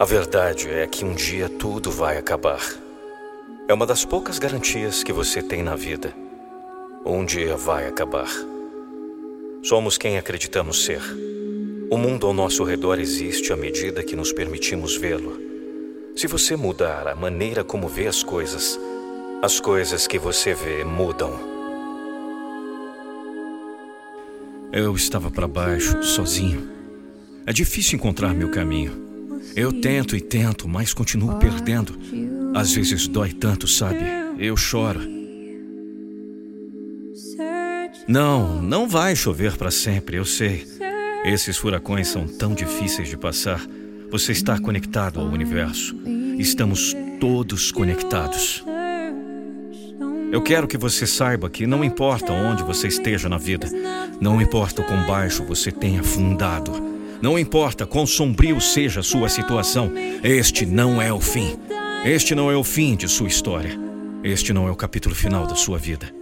A verdade é que um dia tudo vai acabar. É uma das poucas garantias que você tem na vida. Um dia vai acabar. Somos quem acreditamos ser. O mundo ao nosso redor existe à medida que nos permitimos vê-lo. Se você mudar a maneira como vê as coisas, as coisas que você vê mudam. Eu estava para baixo, sozinho. É difícil encontrar meu caminho. Eu tento e tento, mas continuo perdendo. Às vezes dói tanto, sabe? Eu choro. Não, não vai chover para sempre, eu sei. Esses furacões são tão difíceis de passar. Você está conectado ao universo. Estamos todos conectados. Eu quero que você saiba que não importa onde você esteja na vida, não importa o quão baixo você tenha afundado, não importa quão sombrio seja a sua situação, este não é o fim. Este não é o fim de sua história. Este não é o capítulo final da sua vida.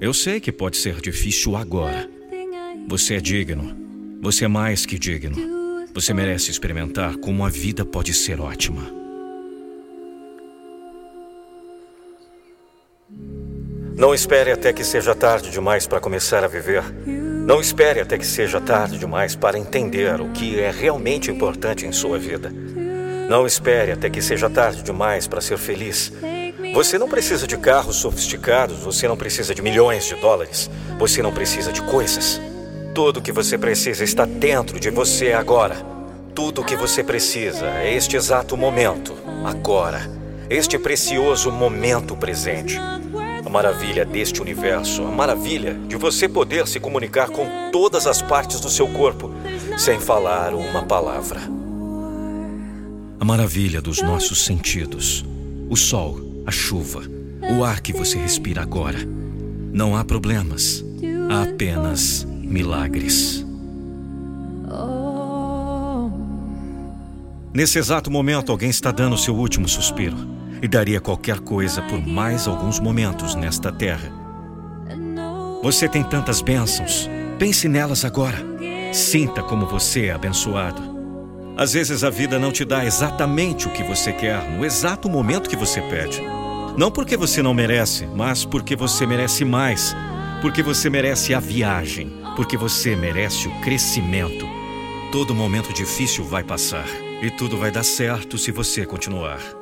Eu sei que pode ser difícil agora. Você é digno. Você é mais que digno. Você merece experimentar como a vida pode ser ótima. Não espere até que seja tarde demais para começar a viver. Não espere até que seja tarde demais para entender o que é realmente importante em sua vida. Não espere até que seja tarde demais para ser feliz. Você não precisa de carros sofisticados, você não precisa de milhões de dólares, você não precisa de coisas. Tudo o que você precisa está dentro de você agora. Tudo o que você precisa é este exato momento, agora. Este precioso momento presente. A maravilha deste universo, a maravilha de você poder se comunicar com todas as partes do seu corpo sem falar uma palavra. A maravilha dos nossos sentidos. O sol, a chuva, o ar que você respira agora. Não há problemas, há apenas milagres. Nesse exato momento, alguém está dando seu último suspiro e daria qualquer coisa por mais alguns momentos nesta terra. Você tem tantas bênçãos, pense nelas agora. Sinta como você é abençoado. Às vezes a vida não te dá exatamente o que você quer no exato momento que você pede. Não porque você não merece, mas porque você merece mais. Porque você merece a viagem. Porque você merece o crescimento. Todo momento difícil vai passar. E tudo vai dar certo se você continuar.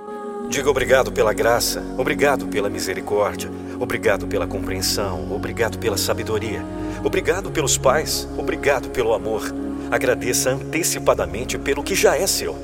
Diga obrigado pela graça, obrigado pela misericórdia, obrigado pela compreensão, obrigado pela sabedoria, obrigado pelos pais, obrigado pelo amor. Agradeça antecipadamente pelo que já é seu.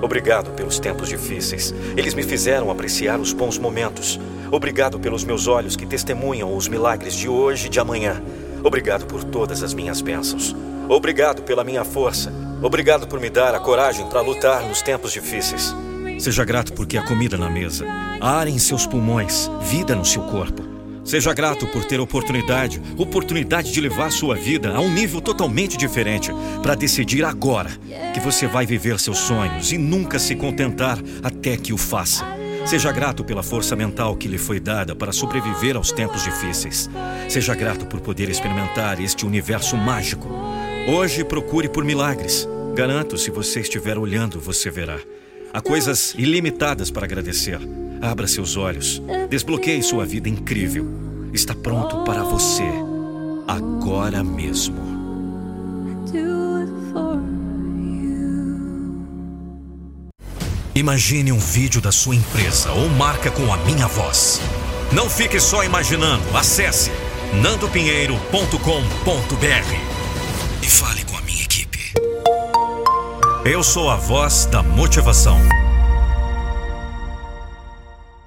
Obrigado pelos tempos difíceis. Eles me fizeram apreciar os bons momentos. Obrigado pelos meus olhos que testemunham os milagres de hoje e de amanhã. Obrigado por todas as minhas bênçãos. Obrigado pela minha força. Obrigado por me dar a coragem para lutar nos tempos difíceis. Seja grato porque há comida na mesa, ar em seus pulmões, vida no seu corpo. Seja grato por ter oportunidade, oportunidade de levar sua vida a um nível totalmente diferente, para decidir agora que você vai viver seus sonhos e nunca se contentar até que o faça. Seja grato pela força mental que lhe foi dada para sobreviver aos tempos difíceis. Seja grato por poder experimentar este universo mágico. Hoje procure por milagres. Garanto, se você estiver olhando, você verá. Há coisas ilimitadas para agradecer. Abra seus olhos. Desbloqueie sua vida incrível. Está pronto para você. Agora mesmo. Imagine um vídeo da sua empresa ou marca com a minha voz. Não fique só imaginando. Acesse nandopinheiro.com.br e fale Eu sou a voz da motivação.